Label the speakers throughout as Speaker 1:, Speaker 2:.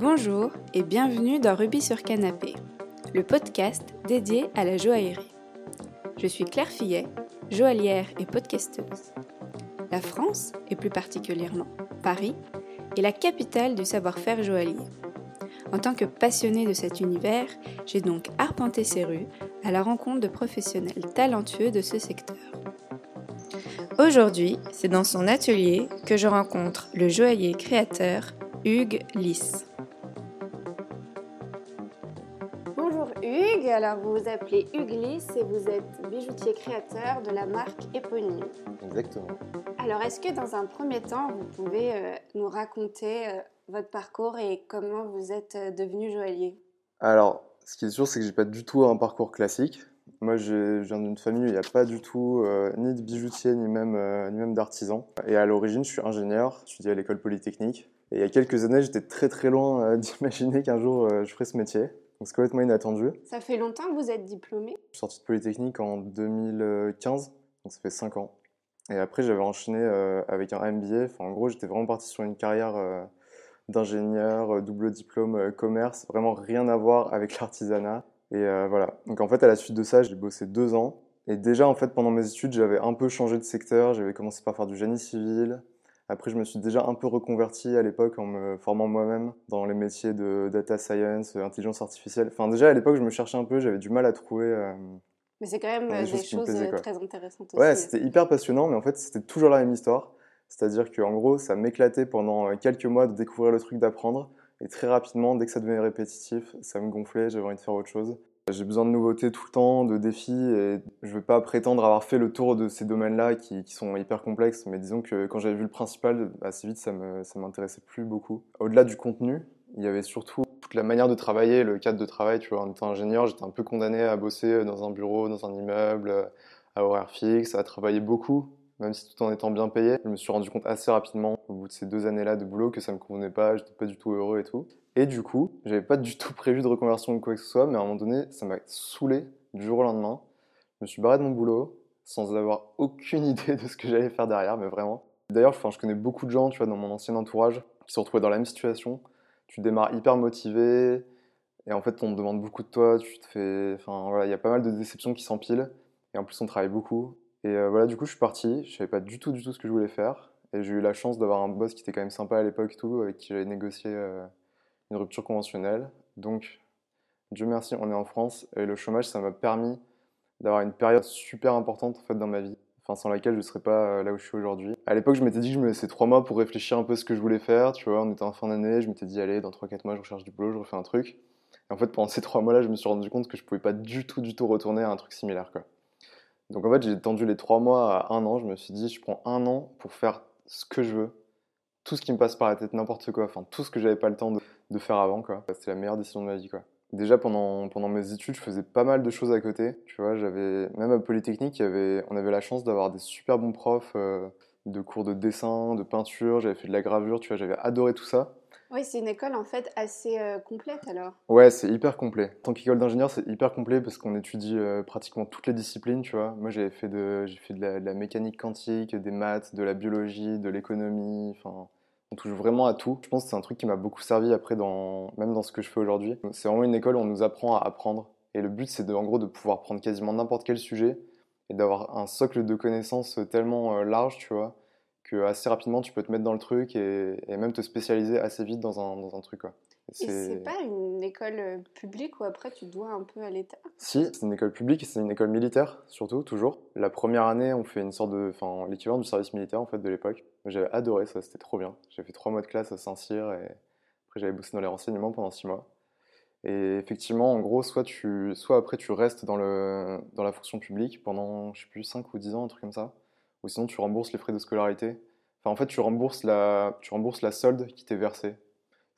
Speaker 1: Bonjour et bienvenue dans Rubis sur Canapé, le podcast dédié à la joaillerie. Je suis Claire Fillet, joaillière et podcasteuse. La France, et plus particulièrement Paris, est la capitale du savoir-faire joaillier. En tant que passionnée de cet univers, j'ai donc arpenté ces rues à la rencontre de professionnels talentueux de ce secteur. Aujourd'hui, c'est dans son atelier que je rencontre le joaillier créateur Hugues Lys. Alors vous vous appelez Lys et vous êtes bijoutier créateur de la marque éponyme.
Speaker 2: Exactement.
Speaker 1: Alors est-ce que dans un premier temps, vous pouvez euh, nous raconter euh, votre parcours et comment vous êtes euh, devenu joaillier?
Speaker 2: Alors, ce qui est sûr, c'est que j'ai pas du tout un parcours classique. Moi, je viens d'une famille où il n'y a pas du tout ni de bijoutier, ni même, ni même d'artisan. Et à l'origine, je suis ingénieur, je suis à l'école polytechnique. Et il y a quelques années, j'étais très très loin d'imaginer qu'un jour je ferais ce métier. Donc c'est complètement inattendu.
Speaker 1: Ça fait longtemps que vous êtes diplômé?
Speaker 2: Je suis sorti de Polytechnique en 2015, donc ça fait 5 ans. Et après, j'avais enchaîné euh, avec un MBA. Enfin, en gros, j'étais vraiment parti sur une carrière euh, d'ingénieur, euh, double diplôme, commerce, vraiment rien à voir avec l'artisanat. Et voilà. Donc en fait, à la suite de ça, j'ai bossé deux ans. Et déjà, en fait, pendant mes études, j'avais un peu changé de secteur. J'avais commencé par faire du génie civil. Après, je me suis déjà un peu reconverti à l'époque en me formant moi-même dans les métiers de data science, intelligence artificielle. Enfin, déjà à l'époque, je me cherchais un peu, j'avais du mal à trouver.
Speaker 1: mais c'est quand même des, choses, très intéressantes aussi.
Speaker 2: Ouais, c'était hyper passionnant, mais en fait, c'était toujours la même histoire. C'est-à-dire qu'en gros, ça m'éclatait pendant quelques mois de découvrir le truc, d'apprendre. Et très rapidement, dès que ça devenait répétitif, ça me gonflait, j'avais envie de faire autre chose. J'ai besoin de nouveautés tout le temps, de défis, et je ne veux pas prétendre avoir fait le tour de ces domaines-là qui, sont hyper complexes, mais disons que quand j'avais vu le principal, assez vite, ça ne m'intéressait plus beaucoup. Au-delà du contenu, il y avait surtout toute la manière de travailler, le cadre de travail. En étant ingénieur, j'étais un peu condamné à bosser dans un bureau, dans un immeuble, à horaire fixe, à travailler beaucoup, même si tout en étant bien payé. Je me suis rendu compte assez rapidement, au bout de ces deux années-là de boulot, que ça me convenait pas, j'étais pas du tout heureux et tout. Et du coup, j'avais pas du tout prévu de reconversion ou quoi que ce soit, mais à un moment donné, ça m'a saoulé du jour au lendemain. Je me suis barré de mon boulot sans avoir aucune idée de ce que j'allais faire derrière, mais vraiment. D'ailleurs, enfin, je connais beaucoup de gens, tu vois, dans mon ancien entourage, qui se retrouvaient dans la même situation. Tu démarres hyper motivé, et en fait, on te demande beaucoup de toi, tu te fais... Enfin, voilà, il y a pas mal de déceptions qui s'empilent, et en plus, on travaille beaucoup. Et euh, voilà, du coup, je suis parti, je savais pas du tout, du tout ce que je voulais faire, et j'ai eu la chance d'avoir un boss qui était quand même sympa à l'époque, tout, avec qui j'avais négocié... Euh, une rupture conventionnelle. Donc, Dieu merci, on est en France et le chômage, ça m'a permis d'avoir une période super importante en dans ma vie, enfin sans laquelle je ne serais pas euh, là où je suis aujourd'hui. À l'époque, je m'étais dit que je me laissais trois mois pour réfléchir un peu ce que je voulais faire, tu vois, on était en fin d'année, je m'étais dit allez, dans 3-4 mois, je recherche du boulot, je refais un truc. Et en fait, pendant ces trois mois-là, je me suis rendu compte que je pouvais pas du tout, du tout retourner à un truc similaire, quoi. Donc en fait, j'ai tendu les trois mois à un an. Je me suis dit, je prends un an pour faire ce que je veux, tout ce qui me passe par la tête, n'importe quoi, enfin tout ce que j'avais pas le temps de, de faire avant, quoi. C'était la meilleure décision de ma vie, quoi. Déjà pendant, pendant mes études, je faisais pas mal de choses à côté. Tu vois, j'avais même à Polytechnique, y avait, on avait la chance d'avoir des super bons profs euh, de cours de dessin, de peinture. J'avais fait de la gravure, tu vois, j'avais adoré tout ça.
Speaker 1: Oui, c'est une école en fait assez euh, complète alors.
Speaker 2: Ouais, c'est hyper complet. En tant qu'école d'ingénieur, c'est hyper complet parce qu'on étudie euh, pratiquement toutes les disciplines, tu vois. Moi, j'avais fait de, j'ai fait de la, de la, mécanique quantique, des maths, de la biologie, de l'économie, enfin on touche vraiment à tout. Je pense que c'est un truc qui m'a beaucoup servi après, dans, même dans ce que je fais aujourd'hui. C'est vraiment une école où on nous apprend à apprendre. Et le but, c'est de, en gros de pouvoir prendre quasiment n'importe quel sujet et d'avoir un socle de connaissances tellement euh, large, tu vois, que assez rapidement tu peux te mettre dans le truc et, même te spécialiser assez vite dans un, dans un truc. Quoi.
Speaker 1: Et c'est pas une école euh, publique où après tu dois un peu à l'État?
Speaker 2: Si, c'est une école publique, c'est une école militaire surtout, toujours. La première année, on fait une sorte de, enfin, l'équivalent du service militaire en fait de l'époque. J'avais adoré ça, c'était trop bien. J'ai fait trois mois de classe à Saint-Cyr et après j'avais bossé dans les renseignements pendant six mois. Et effectivement, en gros, soit tu, soit après tu restes dans le, dans la fonction publique pendant, je sais plus, 5 ou 10 ans, un truc comme ça, ou sinon tu rembourses les frais de scolarité. Enfin, en fait, tu rembourses la, tu rembourses la solde qui t'est versée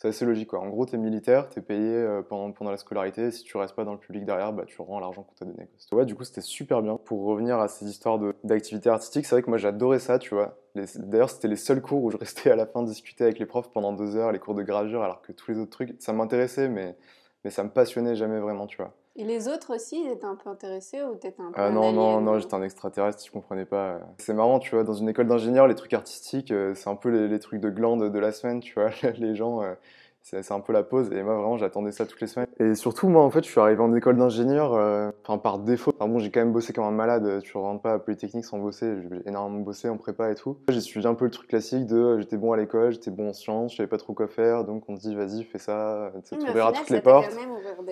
Speaker 2: c'est assez logique. Quoi. En gros, tu es militaire, tu es payé euh, pendant, pendant la scolarité. Si tu restes pas dans le public derrière, bah, tu rends l'argent qu'on t'a donné. Quoi. Ouais, du coup, c'était super bien. Pour revenir à ces histoires d'activités artistiques, c'est vrai que moi, j'adorais ça, tu vois. D'ailleurs, c'était les seuls cours où je restais à la fin discuter avec les profs pendant deux heures, les cours de gravure, alors que tous les autres trucs, ça m'intéressait, mais, mais ça me passionnait jamais vraiment, tu vois.
Speaker 1: Et les autres aussi, ils étaient un peu intéressés ou t'étais un peu
Speaker 2: Ah non, non, non, j'étais un extraterrestre, je comprenais pas. C'est marrant, tu vois, dans une école d'ingénieur, les trucs artistiques, euh, c'est un peu les, trucs de glande de la semaine, tu vois. Les gens, euh, c'est un peu la pause. Et moi, vraiment, j'attendais ça toutes les semaines. Et surtout, moi, en fait, je suis arrivé en école d'ingénieur, euh, enfin, par défaut. Enfin bon, j'ai quand même bossé comme un malade. Tu rentres pas à Polytechnique sans bosser. J'ai énormément bossé en prépa et tout. J'ai suivi un peu le truc classique de euh, j'étais bon à l'école, j'étais bon en sciences, je savais pas trop quoi faire. Donc, on te dit, vas-y, fais ça.
Speaker 1: Tu ouvrira toutes les portes.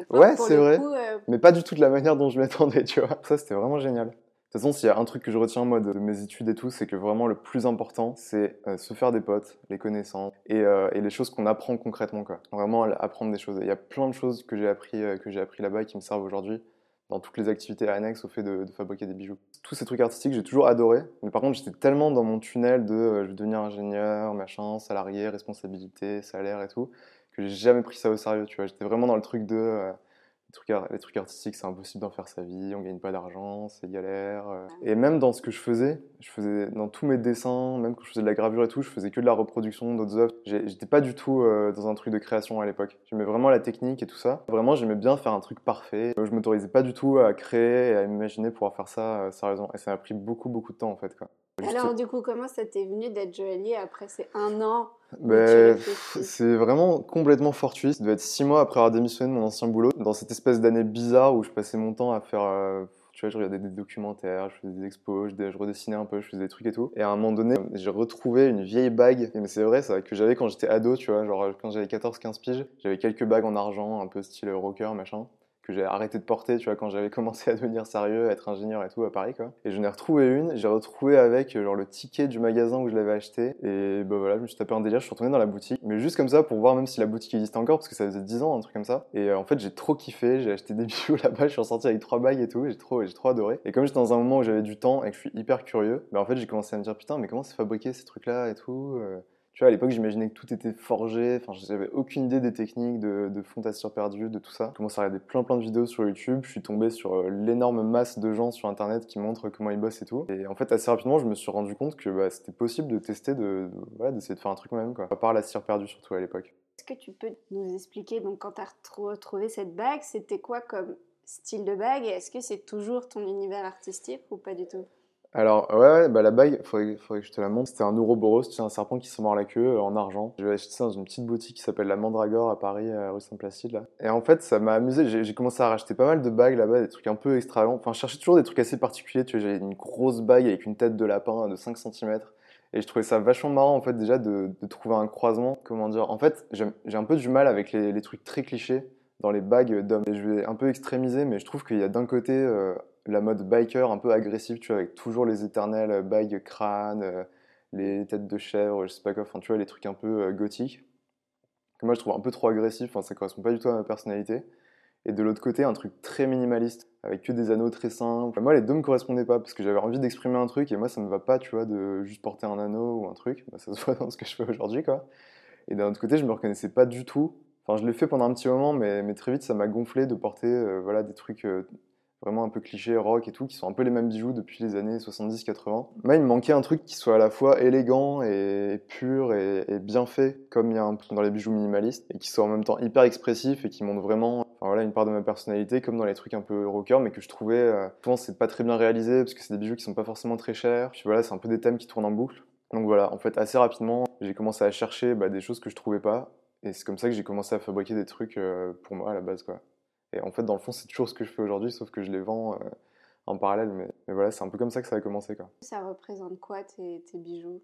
Speaker 1: portes.
Speaker 2: Ouais, c'est vrai. Euh, Mais pas du tout de la manière dont je m'attendais, tu vois. Ça, c'était vraiment génial. De toute façon, s'il y a un truc que je retiens moi de, mes études et tout, c'est que vraiment le plus important, c'est euh, se faire des potes, les connaissances et, euh, et les choses qu'on apprend concrètement. Quoi. Vraiment apprendre des choses. Il y a plein de choses que j'ai appris, euh, que j'ai appris là-bas et qui me servent aujourd'hui dans toutes les activités annexes au fait de, de fabriquer des bijoux. Tous ces trucs artistiques, j'ai toujours adoré. Mais par contre, j'étais tellement dans mon tunnel de je vais devenir ingénieur, machin, salarié, responsabilité, salaire et tout, que j'ai jamais pris ça au sérieux. Tu vois, j'étais vraiment dans le truc de les trucs, artistiques, c'est impossible d'en faire sa vie, on gagne pas d'argent, c'est galère. Euh. Et même dans ce que je faisais, je faisais dans tous mes dessins, même quand je faisais de la gravure et tout, je faisais que de la reproduction d'autres œuvres. J'étais pas du tout euh, dans un truc de création à l'époque. J'aimais vraiment la technique et tout ça. Vraiment, j'aimais bien faire un truc parfait. Je m'autorisais pas du tout à créer et à imaginer pouvoir faire ça euh, sérieusement. Et ça m'a pris beaucoup, beaucoup de temps en fait. Quoi.
Speaker 1: Alors, du coup, comment ça t'est venu d'être joaillier après ces un an
Speaker 2: ben, C'est vraiment complètement fortuit. Ça devait être six mois après avoir démissionné de mon ancien boulot, dans cette espèce d'année bizarre où je passais mon temps à faire. Euh, tu vois, je regardais des documentaires, je faisais des expos, je, redessinais un peu, je faisais des trucs et tout. Et à un moment donné, j'ai retrouvé une vieille bague. Mais c'est vrai, ça, que j'avais quand j'étais ado, tu vois, genre quand j'avais 14-15 piges. J'avais quelques bagues en argent, un peu style rocker, machin j'ai arrêté de porter, tu vois, quand j'avais commencé à devenir sérieux, à être ingénieur et tout à Paris, quoi. Et j'en ai retrouvé une, j'ai retrouvé avec genre le ticket du magasin où je l'avais acheté, et bah voilà, je me suis tapé un délire, je suis retourné dans la boutique, mais juste comme ça pour voir même si la boutique existe encore, parce que ça faisait 10 ans, un truc comme ça. Et euh, en fait, j'ai trop kiffé, j'ai acheté des bijoux là-bas, je suis ressorti avec trois bagues et tout, j'ai trop, trop adoré. Et comme j'étais dans un moment où j'avais du temps et que je suis hyper curieux, bah en fait, j'ai commencé à me dire putain, mais comment c'est fabriqué ces trucs-là et tout. Euh? Tu vois, à l'époque, j'imaginais que tout était forgé. Enfin, j'avais aucune idée des techniques de, de fontation perdue, de tout ça. J'ai commencé à regarder plein plein de vidéos sur YouTube. Je suis tombé sur euh, l'énorme masse de gens sur Internet qui montrent comment ils bossent et tout. Et en fait, assez rapidement, je me suis rendu compte que bah, c'était possible de tester, de, d'essayer de faire un truc moi-même, quoi. À part la cire perdue, surtout à l'époque.
Speaker 1: Est-ce que tu peux nous expliquer, donc, quand tu as retrouvé cette bague, c'était quoi comme style de bague est-ce que c'est toujours ton univers artistique ou pas du tout?
Speaker 2: Alors, ouais, bah, la bague, il faudrait, que je te la montre. C'était un Ouroboros, c'est un serpent qui se mord la queue euh, en argent. Je l'ai acheté ça dans une petite boutique qui s'appelle la Mandragore à Paris, à rue Saint-Placide. Là. Et en fait, ça m'a amusé. J'ai commencé à racheter pas mal de bagues là-bas, des trucs un peu extravagants. Enfin, je cherchais toujours des trucs assez particuliers. Tu vois, j'avais une grosse bague avec une tête de lapin de 5 cm. Et je trouvais ça vachement marrant, en fait, déjà, de, trouver un croisement. Comment dire? En fait, j'ai un peu du mal avec les, trucs très clichés dans les bagues d'hommes. Et je vais un peu extrémiser, mais je trouve qu'il y a d'un côté euh, la mode biker un peu agressive, tu vois, avec toujours les éternels bagues crâne, euh, les têtes de chèvre, je sais pas quoi, enfin, tu vois, les trucs un peu euh, gothiques. Que moi, je trouve un peu trop agressif, enfin, ça correspond pas du tout à ma personnalité. Et de l'autre côté, un truc très minimaliste, avec que des anneaux très simples. Moi, les deux me correspondaient pas, parce que j'avais envie d'exprimer un truc, et moi, ça me va pas, tu vois, de juste porter un anneau ou un truc. Bah, ça se voit dans ce que je fais aujourd'hui, quoi. Et d'un autre côté, je me reconnaissais pas du tout. Enfin, je l'ai fait pendant un petit moment, mais, mais très vite, ça m'a gonflé de porter, euh, voilà, des trucs vraiment un peu cliché, rock et tout, qui sont un peu les mêmes bijoux depuis les années 70-80. Moi, il me manquait un truc qui soit à la fois élégant et pur et, bien fait, comme il y a dans les bijoux minimalistes, et qui soit en même temps hyper expressif et qui montre vraiment enfin, voilà, une part de ma personnalité, comme dans les trucs un peu rocker, mais que je trouvais, euh, souvent c'est pas très bien réalisé, parce que c'est des bijoux qui sont pas forcément très chers. Puis voilà, c'est un peu des thèmes qui tournent en boucle. Donc voilà, en fait, assez rapidement, j'ai commencé à chercher bah, des choses que je trouvais pas, et c'est comme ça que j'ai commencé à fabriquer des trucs euh, pour moi à la base, quoi. Et en fait, dans le fond, c'est toujours ce que je fais aujourd'hui, sauf que je les vends euh, en parallèle. Mais, voilà, c'est un peu comme ça que ça a commencé. Quoi.
Speaker 1: Ça représente quoi tes, tes bijoux?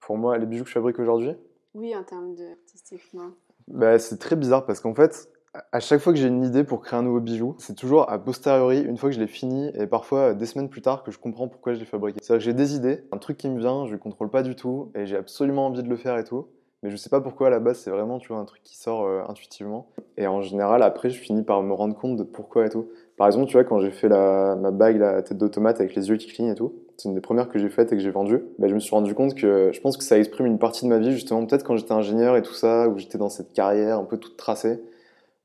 Speaker 2: Pour moi, les bijoux que je fabrique aujourd'hui?
Speaker 1: Oui, en termes de artistiquement.
Speaker 2: Bah, c'est très bizarre parce qu'en fait, à chaque fois que j'ai une idée pour créer un nouveau bijou, c'est toujours a posteriori, une fois que je l'ai fini, et parfois des semaines plus tard, que je comprends pourquoi je l'ai fabriqué. C'est-à-dire que j'ai des idées, un truc qui me vient, je ne contrôle pas du tout, et j'ai absolument envie de le faire et tout mais je sais pas pourquoi à la base c'est vraiment tu vois un truc qui sort euh, intuitivement. Et en général après je finis par me rendre compte de pourquoi et tout. Par exemple tu vois quand j'ai fait la, ma bague la tête d'automate avec les yeux qui clignent et tout c'est une des premières que j'ai faites et que j'ai vendues bah, je me suis rendu compte que je pense que ça exprime une partie de ma vie justement. Peut-être quand j'étais ingénieur et tout ça où j'étais dans cette carrière un peu toute tracée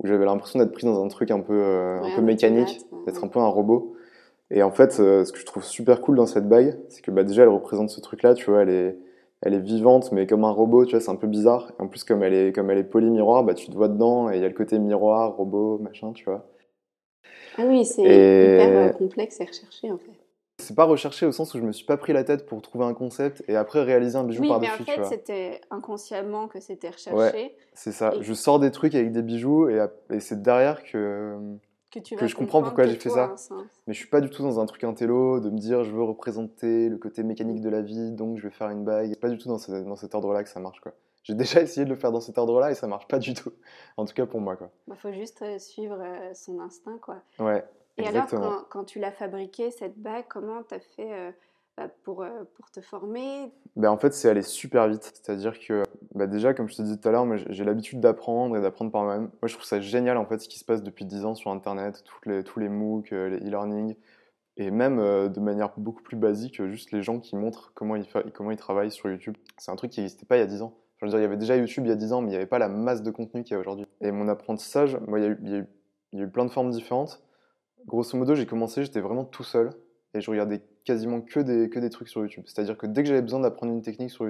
Speaker 2: où j'avais l'impression d'être pris dans un truc un peu euh, un peu mécanique d'être un peu un robot. Et en fait euh, ce que je trouve super cool dans cette bague c'est que bah, déjà elle représente ce truc là tu vois elle est elle est vivante, mais comme un robot, tu vois, c'est un peu bizarre. En plus, comme elle est, comme elle est poly-miroir, bah, tu te vois dedans et il y a le côté miroir, robot, machin, tu vois.
Speaker 1: Ah oui, c'est hyper euh, complexe et recherché, en fait.
Speaker 2: C'est pas recherché au sens où je me suis pas pris la tête pour trouver un concept et après réaliser un bijou
Speaker 1: Oui, mais
Speaker 2: par-dessus.
Speaker 1: en fait, c'était inconsciemment que c'était recherché,
Speaker 2: Ouais. C'est ça.
Speaker 1: Et-
Speaker 2: Je sors des trucs avec des bijoux et, et c'est derrière que.
Speaker 1: Que tu
Speaker 2: que je comprends pourquoi j'ai fait
Speaker 1: tout
Speaker 2: ça. Mais je suis pas du tout dans un truc intello de me dire je veux représenter le côté mécanique de la vie donc je vais faire une bague. Pas du tout dans, ce- dans cet ordre-là que ça marche quoi. J'ai déjà essayé de le faire dans cet ordre-là et ça marche pas du tout. En tout cas pour moi quoi.
Speaker 1: Il faut juste euh, suivre euh, son instinct, quoi.
Speaker 2: Ouais.
Speaker 1: Et
Speaker 2: Exactement.
Speaker 1: alors, quand, quand tu l'as fabriquée, cette bague, comment tu as fait euh, bah, pour, euh, pour te former
Speaker 2: Ben, en fait, c'est aller super vite. C'est-à-dire que, bah, déjà, comme je te disais tout à l'heure, j'ai l'habitude d'apprendre et d'apprendre par moi-même. Moi, je trouve ça génial, en fait, ce qui se passe depuis 10 ans sur Internet, toutes les, tous les MOOC, euh, les e-learning, et même euh, de manière beaucoup plus basique, euh, juste les gens qui montrent comment ils, comment ils travaillent sur YouTube. C'est un truc qui n'existait pas il y a 10 ans. Je veux dire, il y avait déjà YouTube il y a 10 ans, mais il n'y avait pas la masse de contenu qu'il y a aujourd'hui. Et mon apprentissage, moi, y il y a eu plein de formes différentes. Grosso modo, j'ai commencé, j'étais vraiment tout seul et je regardais quasiment que des, que des trucs sur YouTube. C'est-à-dire que dès que j'avais besoin d'apprendre une technique sur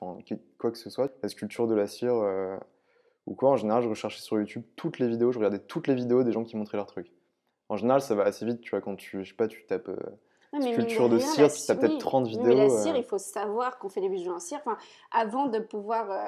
Speaker 2: enfin, quoi que ce soit, la sculpture de la cire euh, ou quoi, en général, je recherchais sur YouTube toutes les vidéos, je regardais toutes les vidéos des gens qui montraient leurs trucs. En général, ça va assez vite, tu vois, quand tu, je sais pas, tu tapes euh,
Speaker 1: mais
Speaker 2: de
Speaker 1: rien,
Speaker 2: cire, tu as peut-être
Speaker 1: oui.
Speaker 2: 30
Speaker 1: Mais
Speaker 2: vidéos.
Speaker 1: la
Speaker 2: euh,
Speaker 1: cire, il faut savoir qu'on fait des bijoux en cire enfin, avant de pouvoir. euh,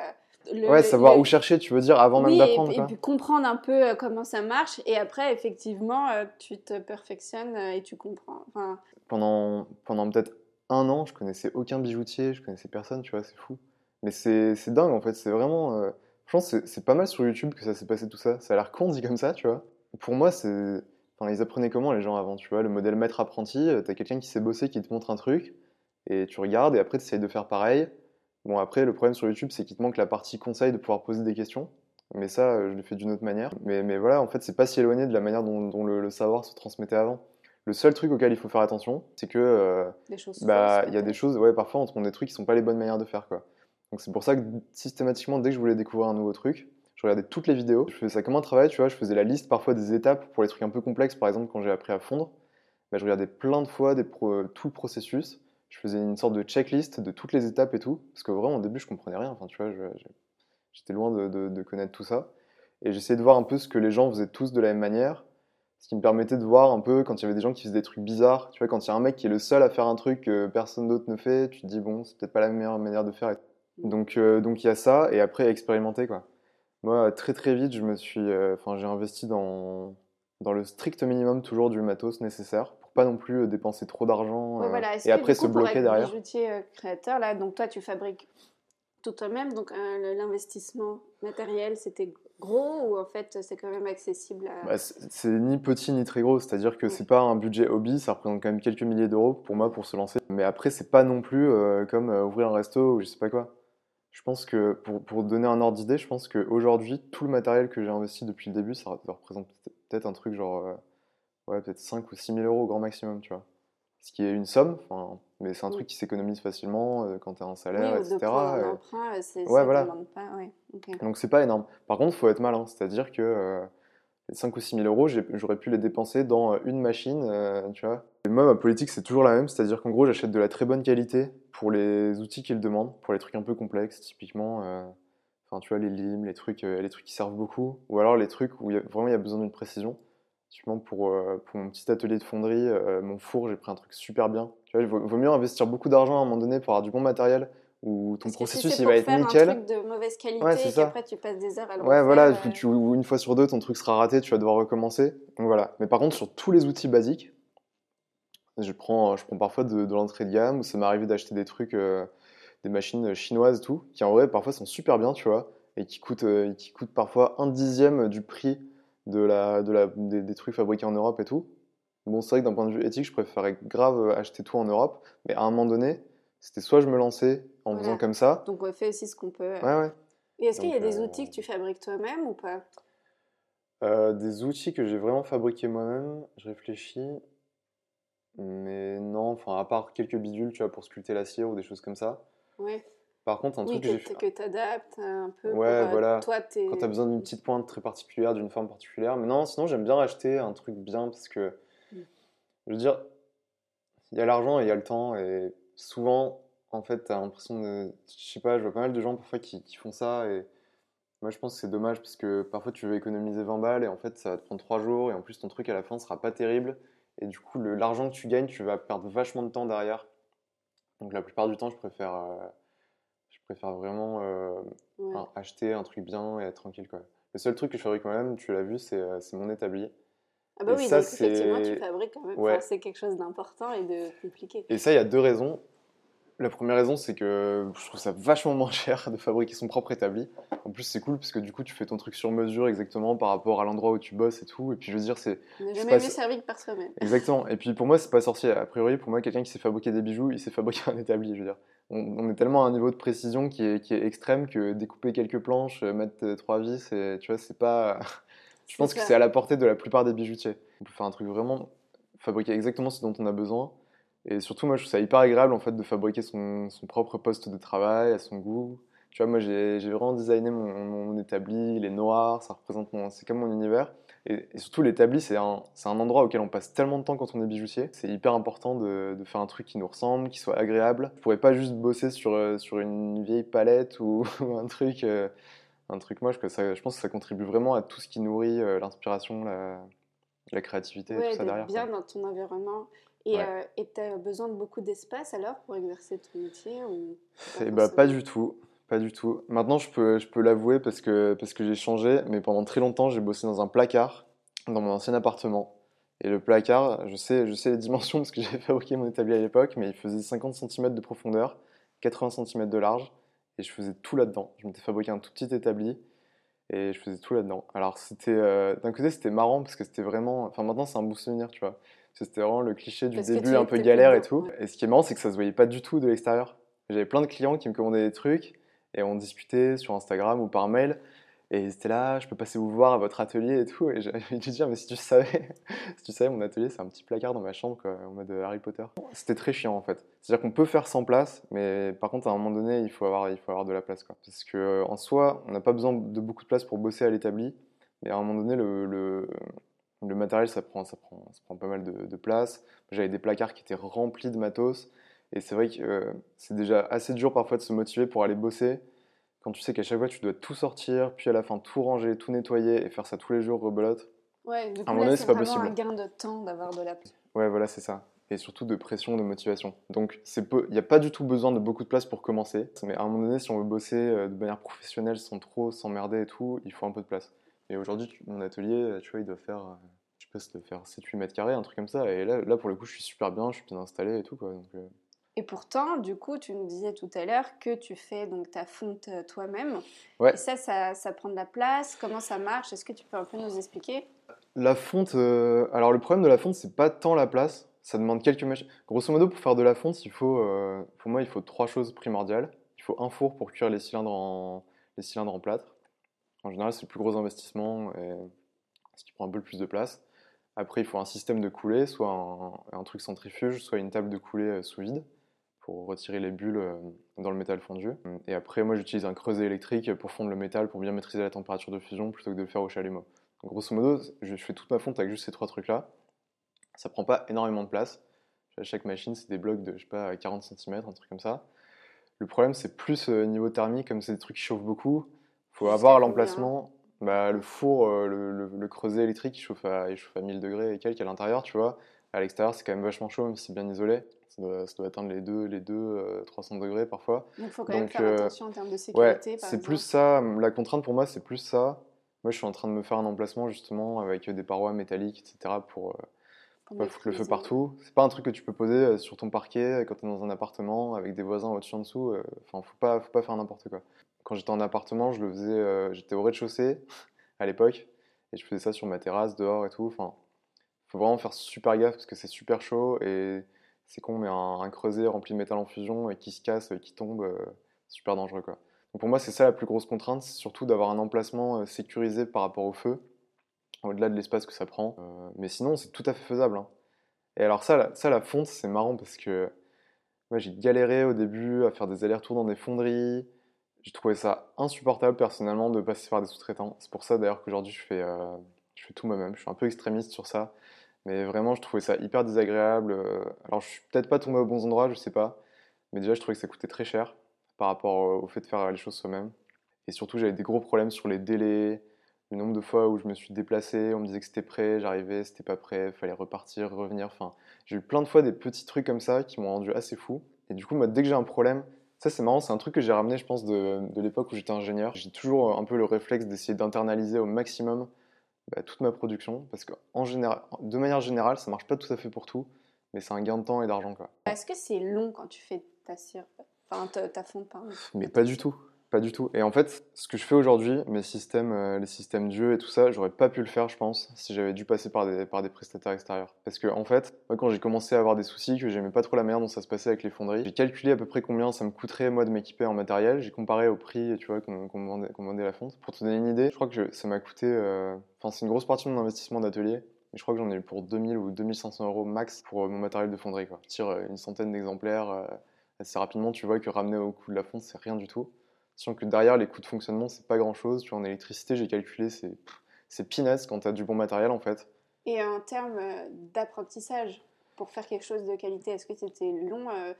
Speaker 1: le-
Speaker 2: Ouais, savoir
Speaker 1: le-
Speaker 2: où chercher, tu veux dire, avant
Speaker 1: oui,
Speaker 2: même d'apprendre.
Speaker 1: et puis comprendre un peu comment ça marche. Et après, effectivement, tu te perfectionnes et tu comprends. Enfin,
Speaker 2: pendant, pendant peut-être un an, je connaissais aucun bijoutier, je connaissais personne, tu vois, c'est fou. Mais c'est dingue en fait, c'est vraiment. euh, je pense c'est- pas mal sur YouTube que ça s'est passé tout ça. Ça a l'air con dit comme ça, tu vois. Pour moi, c'est. Enfin, ils apprenaient comment les gens avant, tu vois, le modèle maître-apprenti, euh, t'as quelqu'un qui sait bosser, qui te montre un truc, et tu regardes, et après tu essayes de faire pareil. Bon, après, le problème sur YouTube, c'est qu'il te manque la partie conseil de pouvoir poser des questions. Mais ça, euh, je le fais d'une autre manière. Mais, mais voilà, en fait, c'est pas si éloigné de la manière dont, le savoir se transmettait avant. Le seul truc auquel il faut faire attention, c'est que euh, bah, il y a des choses, ouais, parfois on montre des trucs qui sont pas les bonnes manières de faire, quoi. Donc c'est pour ça que systématiquement, dès que je voulais découvrir un nouveau truc, je regardais toutes les vidéos. Je faisais ça comme un travail, tu vois, je faisais la liste parfois des étapes pour les trucs un peu complexes, par exemple quand j'ai appris à fondre. Bah, je regardais plein de fois des pro- tout le processus. Je faisais une sorte de checklist de toutes les étapes et tout, parce que vraiment au début je comprenais rien. Enfin, tu vois, j'étais loin de, de- de connaître tout ça. Et j'essayais de voir un peu ce que les gens faisaient tous de la même manière, ce qui me permettait de voir un peu quand il y avait des gens qui faisaient des trucs bizarres. Tu vois, quand il y a un mec qui est le seul à faire un truc que personne d'autre ne fait, tu te dis bon, c'est peut-être pas la meilleure manière de faire. Donc euh, donc il y a ça et après expérimenter quoi. Moi très très vite je me suis, euh, j'ai investi dans dans le strict minimum toujours du matos nécessaire pour pas non plus euh, dépenser trop d'argent
Speaker 1: Ouais, voilà. Est-ce
Speaker 2: et après se bloquer derrière.
Speaker 1: euh, créateur, là, donc toi, tu fabriques tout toi-même. Donc l'investissement matériel, c'était gros ou en fait, c'est quand même accessible à...
Speaker 2: Bah, c'est ni petit ni très gros, c'est-à-dire que
Speaker 1: Ouais.
Speaker 2: c'est pas un budget hobby, ça représente quand même quelques milliers d'euros pour moi pour se lancer. Mais après, c'est pas non plus euh, comme euh, ouvrir un resto ou je sais pas quoi. Je pense que pour, pour donner un ordre d'idée, je pense qu'aujourd'hui, tout le matériel que j'ai investi depuis le début, ça, ça représente peut-être un truc genre, euh, ouais, peut-être 5 ou 6 000 euros au grand maximum, tu vois. Ce qui est une somme, enfin, mais c'est un
Speaker 1: Oui.
Speaker 2: truc qui s'économise facilement euh, quand tu as un
Speaker 1: oui,
Speaker 2: salaire,
Speaker 1: ou
Speaker 2: etc.
Speaker 1: de un emprunt, euh,
Speaker 2: ouais,
Speaker 1: ça
Speaker 2: voilà.
Speaker 1: demande pas... Ouais. ok.
Speaker 2: donc c'est pas énorme. Par contre, il faut être malin, c'est-à-dire que euh, les 5 ou 6 000 euros, j'aurais pu les dépenser dans une machine, tu vois. Et moi, ma politique, c'est toujours la même, c'est-à-dire qu'en gros, j'achète de la très bonne qualité pour les outils qu'ils demandent, pour les trucs un peu complexes, typiquement, enfin, tu vois, les limes, les trucs, les trucs qui servent beaucoup, ou alors les trucs où y a- vraiment il y a besoin d'une précision. Typiquement, pour, euh, pour mon petit atelier de fonderie, euh, mon four, j'ai pris un truc super bien. Tu vois, il vaut, vaut mieux investir beaucoup d'argent à un moment donné pour avoir du bon matériel, où ton
Speaker 1: Parce si
Speaker 2: processus,
Speaker 1: c'est
Speaker 2: il va être nickel.
Speaker 1: un truc de mauvaise qualité
Speaker 2: Ouais,
Speaker 1: et qu'après tu passes des heures à le
Speaker 2: Ouais,
Speaker 1: refaire,
Speaker 2: voilà,
Speaker 1: euh,
Speaker 2: tu- une fois sur deux, ton truc sera raté, tu vas devoir recommencer. Donc voilà. Mais par contre, sur tous les outils basiques, je prends, je prends parfois de, de l'entrée de gamme, ou ça m'est arrivé d'acheter des trucs, euh, des machines chinoises et tout, qui en vrai parfois sont super bien, tu vois, et qui coûtent, euh, et qui coûtent parfois un dixième du prix de la, de la, des, des trucs fabriqués en Europe et tout. Bon, c'est vrai que d'un point de vue éthique, je préférais grave acheter tout en Europe, mais à un moment donné, c'était soit je me lançais en
Speaker 1: Voilà.
Speaker 2: faisant comme ça.
Speaker 1: Donc on fait aussi ce qu'on peut.
Speaker 2: Ouais, ouais.
Speaker 1: Et est-ce qu'il y a des
Speaker 2: euh,
Speaker 1: outils que tu fabriques toi-même ou pas?
Speaker 2: Euh, des outils que j'ai vraiment fabriqués moi-même, je réfléchis. Mais non, enfin, à part quelques bidules, tu vois, pour sculpter la cire ou des choses comme ça.
Speaker 1: Ouais.
Speaker 2: Par contre, un
Speaker 1: Oui,
Speaker 2: truc que j'ai fait.
Speaker 1: que tu adaptes un peu.
Speaker 2: Ouais,
Speaker 1: euh,
Speaker 2: voilà.
Speaker 1: Toi.
Speaker 2: Quand tu as besoin d'une petite pointe très particulière, d'une forme particulière. Mais non, sinon, j'aime bien acheter un truc bien parce que,
Speaker 1: Mm.
Speaker 2: je veux dire, il y a l'argent et il y a le temps. Et souvent, en fait, tu as l'impression de. Je sais pas, je vois pas mal de gens parfois qui, qui font ça. Et moi, je pense que c'est dommage parce que parfois, tu veux économiser 20 balles et en fait, ça va te prendre 3 jours. Et en plus, ton truc à la fin sera pas terrible. Et du coup, l'argent que tu gagnes, tu vas perdre vachement de temps derrière. Donc la plupart du temps, je préfère, euh, préfère vraiment euh,
Speaker 1: Ouais.
Speaker 2: acheter un truc bien et être tranquille. Quoi. Le seul truc que je fabrique moi-même, tu l'as vu, c'est euh, mon établi.
Speaker 1: Ah bah
Speaker 2: Et
Speaker 1: oui,
Speaker 2: ça,
Speaker 1: donc effectivement, tu fabriques quand même.
Speaker 2: Ouais.
Speaker 1: Enfin, c'est quelque chose d'important et de compliqué.
Speaker 2: Et ça, il y a deux raisons. La première raison, c'est que je trouve ça vachement moins cher de fabriquer son propre établi. En plus, c'est cool parce que du coup, tu fais ton truc sur mesure exactement par rapport à l'endroit où tu bosses et tout. Et puis, je veux dire, c'est
Speaker 1: jamais
Speaker 2: pas
Speaker 1: mieux
Speaker 2: ça.
Speaker 1: servi que par soi-même.
Speaker 2: exactement. Et puis, pour moi, c'est pas sorcier. A priori, pour moi, quelqu'un qui sait fabriquer des bijoux, il sait fabriquer un établi. Je veux dire, on, on est tellement à un niveau de précision qui est, qui est extrême que découper quelques planches, euh, mettre euh, trois vis, et, tu vois, c'est pas. Je pense que c'est à la portée de la plupart des bijoutiers. On peut faire un truc vraiment fabriquer exactement ce dont on a besoin. Et surtout, moi, je trouve ça hyper agréable en fait de fabriquer son, son propre poste de travail à son goût. Tu vois, moi, j'ai j'ai vraiment designé mon, mon établi, il est noir, ça représente mon, c'est comme mon univers. Et, et surtout, l'établi, c'est un, endroit auquel on passe tellement de temps quand on est bijoutier. C'est hyper important de, de faire un truc qui nous ressemble, qui soit agréable. Je pourrais pas juste bosser sur, euh, sur une vieille palette ou, ou un truc. euh, un truc moche, que ça, je pense que ça contribue vraiment à tout ce qui nourrit euh, l'inspiration, la, la créativité, et
Speaker 1: Ouais,
Speaker 2: tout ça derrière.
Speaker 1: bien
Speaker 2: quoi.
Speaker 1: dans ton environnement. Et
Speaker 2: Ouais.
Speaker 1: tu as besoin de beaucoup d'espace alors pour exercer ton métier ou...
Speaker 2: Bah, pas du tout, pas du tout. Maintenant, je peux, je peux l'avouer parce que, parce que j'ai changé, mais pendant très longtemps, j'ai bossé dans un placard dans mon ancien appartement. Et le placard, je sais, je sais les dimensions parce que j'avais fabriqué mon établi à l'époque, mais il faisait 50 cm de profondeur, 80 cm de large, et je faisais tout là-dedans. Je m'étais fabriqué un tout petit établi et je faisais tout là-dedans. Alors, c'était, euh, d'un côté, c'était marrant parce que c'était vraiment. Enfin, maintenant, c'est un beau souvenir, tu vois. C'était vraiment le cliché du
Speaker 1: Parce
Speaker 2: début un peu galère et tout. Et ce qui est marrant, c'est que ça se voyait pas du tout de l'extérieur. J'avais plein de clients qui me commandaient des trucs et on discutait sur Instagram ou par mail. Et c'était là, je peux passer vous voir à votre atelier et tout. Et de lui dire, mais si tu savais, si tu savais, mon atelier, c'est un petit placard dans ma chambre, quoi, en mode Harry Potter. C'était très chiant en fait. C'est-à-dire qu'on peut faire sans place, mais par contre, à un moment donné, il faut avoir, il faut avoir de la place. Quoi. Parce que euh, en soi, on n'a pas besoin de beaucoup de place pour bosser à l'établi. Mais à un moment donné, le, le, matériel, ça prend, ça, prend, ça prend pas mal de, de place. J'avais des placards qui étaient remplis de matos. Et c'est vrai que euh, c'est déjà assez dur parfois de se motiver pour aller bosser quand tu sais qu'à chaque fois tu dois tout sortir, puis à la fin tout ranger, tout nettoyer et faire ça tous les jours rebelote.
Speaker 1: Ouais, du coup,
Speaker 2: À un moment
Speaker 1: là,
Speaker 2: donné,
Speaker 1: c'est
Speaker 2: pas
Speaker 1: vraiment
Speaker 2: possible.
Speaker 1: un gain de temps d'avoir de la place.
Speaker 2: Ouais, voilà, c'est ça. Et surtout de pression, de motivation. Donc, c'est peu... il n'y a pas du tout besoin de beaucoup de place pour commencer. Mais à un moment donné, si on veut bosser euh, de manière professionnelle sans trop s'emmerder et tout, il faut un peu de place. Et aujourd'hui, mon atelier, tu vois, il doit faire, euh, je sais pas, ça doit faire 7-8 mètres carrés, un truc comme ça. Et là, là, pour le coup, je suis super bien, je suis bien installé et tout, quoi. Donc, euh,
Speaker 1: Et pourtant, du coup, tu nous disais tout à l'heure que tu fais donc ta fonte euh, toi-même.
Speaker 2: Ouais.
Speaker 1: Et ça, ça, ça prend de la place? Comment ça marche? Est-ce que tu peux un peu nous expliquer?
Speaker 2: La fonte, euh, alors le problème de la fonte, c'est pas tant la place, ça demande quelques machines. Grosso modo, pour faire de la fonte, il faut, euh, pour moi, il faut trois choses primordiales. Il faut un four pour cuire les cylindres en, les cylindres en plâtre. En général, c'est le plus gros investissement et ce qui prend un peu le plus de place. Après, il faut un système de coulée, soit un, un truc centrifuge, soit une table de coulée sous vide pour retirer les bulles euh, dans le métal fondu. Et après, moi, j'utilise un creuset électrique pour fondre le métal pour bien maîtriser la température de fusion plutôt que de le faire au chalumeau. Grosso modo, je fais toute ma fonte avec juste ces trois trucs-là. Ça prend pas énormément de place. Chaque machine, c'est des blocs de, je sais pas, 40 cm, un truc comme ça. Le problème, c'est plus euh, niveau thermique, comme c'est des trucs qui chauffent beaucoup. faut
Speaker 1: Jusqu'à
Speaker 2: avoir l'emplacement. Bah, le four, euh, le, le- le creuset électrique, il chauffe, à, il chauffe à 1000 degrés et quelques à l'intérieur, tu vois. À l'extérieur, c'est quand même vachement chaud, même si c'est bien isolé. Ça doit, ça doit atteindre les 2, les 2 euh, 300 degrés parfois.
Speaker 1: Donc, il faut quand même
Speaker 2: Donc,
Speaker 1: faire
Speaker 2: euh,
Speaker 1: attention en termes de
Speaker 2: Ouais,
Speaker 1: sécurité, par
Speaker 2: c'est plus ça. La contrainte pour moi, c'est plus ça. Moi, je suis en train de me faire un emplacement justement avec des parois métalliques, etc. pour euh,
Speaker 1: pour
Speaker 2: pas foutre le feu partout. C'est pas un truc que tu peux poser euh, sur ton parquet euh, quand tu es dans un appartement avec des voisins au-dessus en dessous. euh, Enfin, faut pas, faut pas faire n'importe quoi. Quand j'étais en appartement, je le faisais. euh, j'étais au rez-de-chaussée à l'époque et je faisais ça sur ma terrasse dehors et tout. Enfin, faut vraiment faire super gaffe parce que c'est super chaud et c'est con, mais un, un creuset rempli de métal en fusion et qui se casse, et qui tombe, euh, c'est super dangereux quoi. Donc pour moi, c'est ça la plus grosse contrainte, c'est surtout d'avoir un emplacement euh, sécurisé par rapport au feu, au-delà de l'espace que ça prend. Euh, mais sinon, c'est tout à fait faisable. hein. Et alors ça, la, ça, la fonte, c'est marrant parce que moi, j'ai galéré au début à faire des allers-retours dans des fonderies. J'ai trouvé ça insupportable personnellement de passer par des sous-traitants. C'est pour ça d'ailleurs qu'aujourd'hui, je fais, euh, je fais tout moi-même. Je suis un peu extrémiste sur ça. Mais vraiment, je trouvais ça hyper désagréable. Euh, Alors, je suis peut-être pas tombé aux bons endroits, je sais pas. Mais déjà, je trouvais que ça coûtait très cher par rapport au au fait de faire les choses soi-même. Et surtout, j'avais des gros problèmes sur les délais, Le nombre de fois où je me suis déplacé, on me disait que c'était prêt, j'arrivais, c'était pas prêt, fallait repartir, revenir. Enfin, j'ai eu plein de fois des petits trucs comme ça qui m'ont rendu assez fou. Et du coup, moi, dès que j'ai un problème, ça c'est marrant, c'est un truc que j'ai ramené, je pense, de, de l'époque où j'étais ingénieur. J'ai toujours un peu le réflexe d'essayer d'internaliser au maximum bah, toute ma production, parce que en général, de manière générale, ça marche pas tout à fait pour tout, mais c'est un gain de temps et d'argent.
Speaker 1: Est-ce que c'est long quand tu fais ta cire, enfin ta, ta fonte, pardon?
Speaker 2: Mais pas du tout. Pas du tout. Et en fait, ce que je fais aujourd'hui, mes systèmes, euh, les systèmes Dieu et tout ça, j'aurais pas pu le faire, je pense, si j'avais dû passer par des, prestataires extérieurs. Parce que, en fait, moi, quand j'ai commencé à avoir des soucis, que j'aimais pas trop la manière dont ça se passait avec les fonderies, j'ai calculé à peu près combien ça me coûterait, moi, de m'équiper en matériel. J'ai comparé au prix, tu vois, qu'on me, vendait, la fonte. Pour te donner une idée, je crois que ça m'a coûté. Euh, enfin, c'est une grosse partie de mon investissement d'atelier. Je crois que j'en ai eu pour 2000 ou 2500 euros max pour euh, mon matériel de fonderie. Quoi. Je tire une centaine d'exemplaires assez rapidement. Tu vois que ramener au coût de la fonte, c'est rien du tout. Sachant que derrière, les coûts de fonctionnement, c'est pas grand chose. Tu vois, en électricité, j'ai calculé, c'est, c'est peanuts quand tu as du bon matériel en fait.
Speaker 1: Et en termes euh, d'apprentissage, pour faire quelque chose de qualité, est-ce que c'était long euh,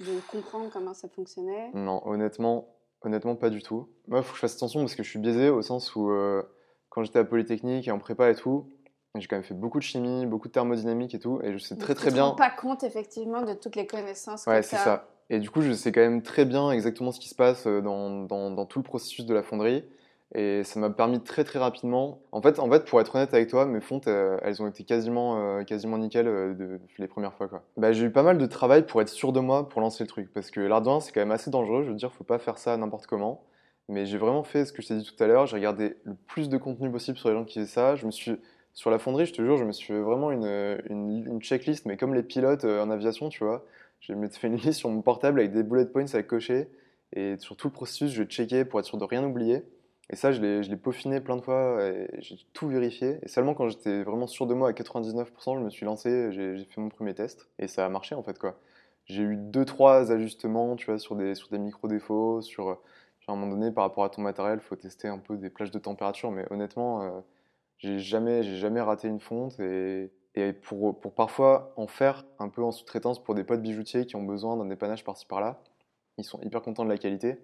Speaker 1: de comprendre comment ça fonctionnait?
Speaker 2: Non, honnêtement, honnêtement, pas du tout. Moi, il faut que je fasse attention parce que je suis biaisé au sens où euh, quand j'étais à Polytechnique et en prépa et tout, j'ai quand même fait beaucoup de chimie, beaucoup de thermodynamique et tout, et je sais très très bien.
Speaker 1: Tu te rends pas compte effectivement de toutes les connaissances
Speaker 2: ouais, c'est ça. Et du coup, je sais quand même très bien exactement ce qui se passe euh, dans, dans, tout le processus de la fonderie. Et ça m'a permis très très rapidement. En fait, en fait, pour être honnête avec toi, mes fontes, euh, elles ont été quasiment, euh, quasiment nickel les premières fois. Bah, j'ai eu pas mal de travail pour être sûr de moi pour lancer le truc. Parce que l'ardoin, c'est quand même assez dangereux. Je veux dire, faut pas faire ça n'importe comment. Mais j'ai vraiment fait ce que je t'ai dit tout à l'heure. J'ai regardé le plus de contenu possible sur les gens qui faisaient ça. Je me suis, sur la fonderie, je te jure, je me suis fait vraiment une, une checklist, mais comme les pilotes en aviation, tu vois. J'ai fait une liste sur mon portable avec des bullet points à cocher. Et sur tout le processus, je checkais pour être sûr de rien oublier. Et ça, je l'ai peaufiné plein de fois j'ai tout vérifié. Et seulement quand j'étais vraiment sûr de moi à 99%, je me suis lancé, j'ai fait mon premier test. Et ça a marché en fait quoi. J'ai eu deux trois ajustements, tu vois, sur des, sur des micro-défauts, sur, à un moment donné, par rapport à ton matériel, il faut tester un peu des plages de température. Mais honnêtement, euh, j'ai jamais, jamais raté une fonte. Et, et pour, pour, parfois en faire un peu en sous-traitance pour des potes bijoutiers qui ont besoin d'un dépannage par-ci par-là. Ils sont hyper contents de la qualité.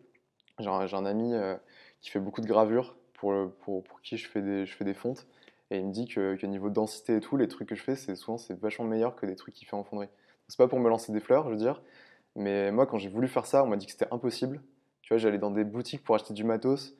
Speaker 2: J'ai un, ami euh, qui fait beaucoup de gravures pour, pour, pour, qui je fais, des, je fais des fontes. Et il me dit que, que, niveau densité et tout, les trucs que je fais, c'est souvent c'est vachement meilleur que des trucs qu'il fait en fonderie. C'est pas pour me lancer des fleurs, je veux dire. Mais moi, quand j'ai voulu faire ça, on m'a dit que c'était impossible. Tu vois, j'allais dans des boutiques pour acheter du matos.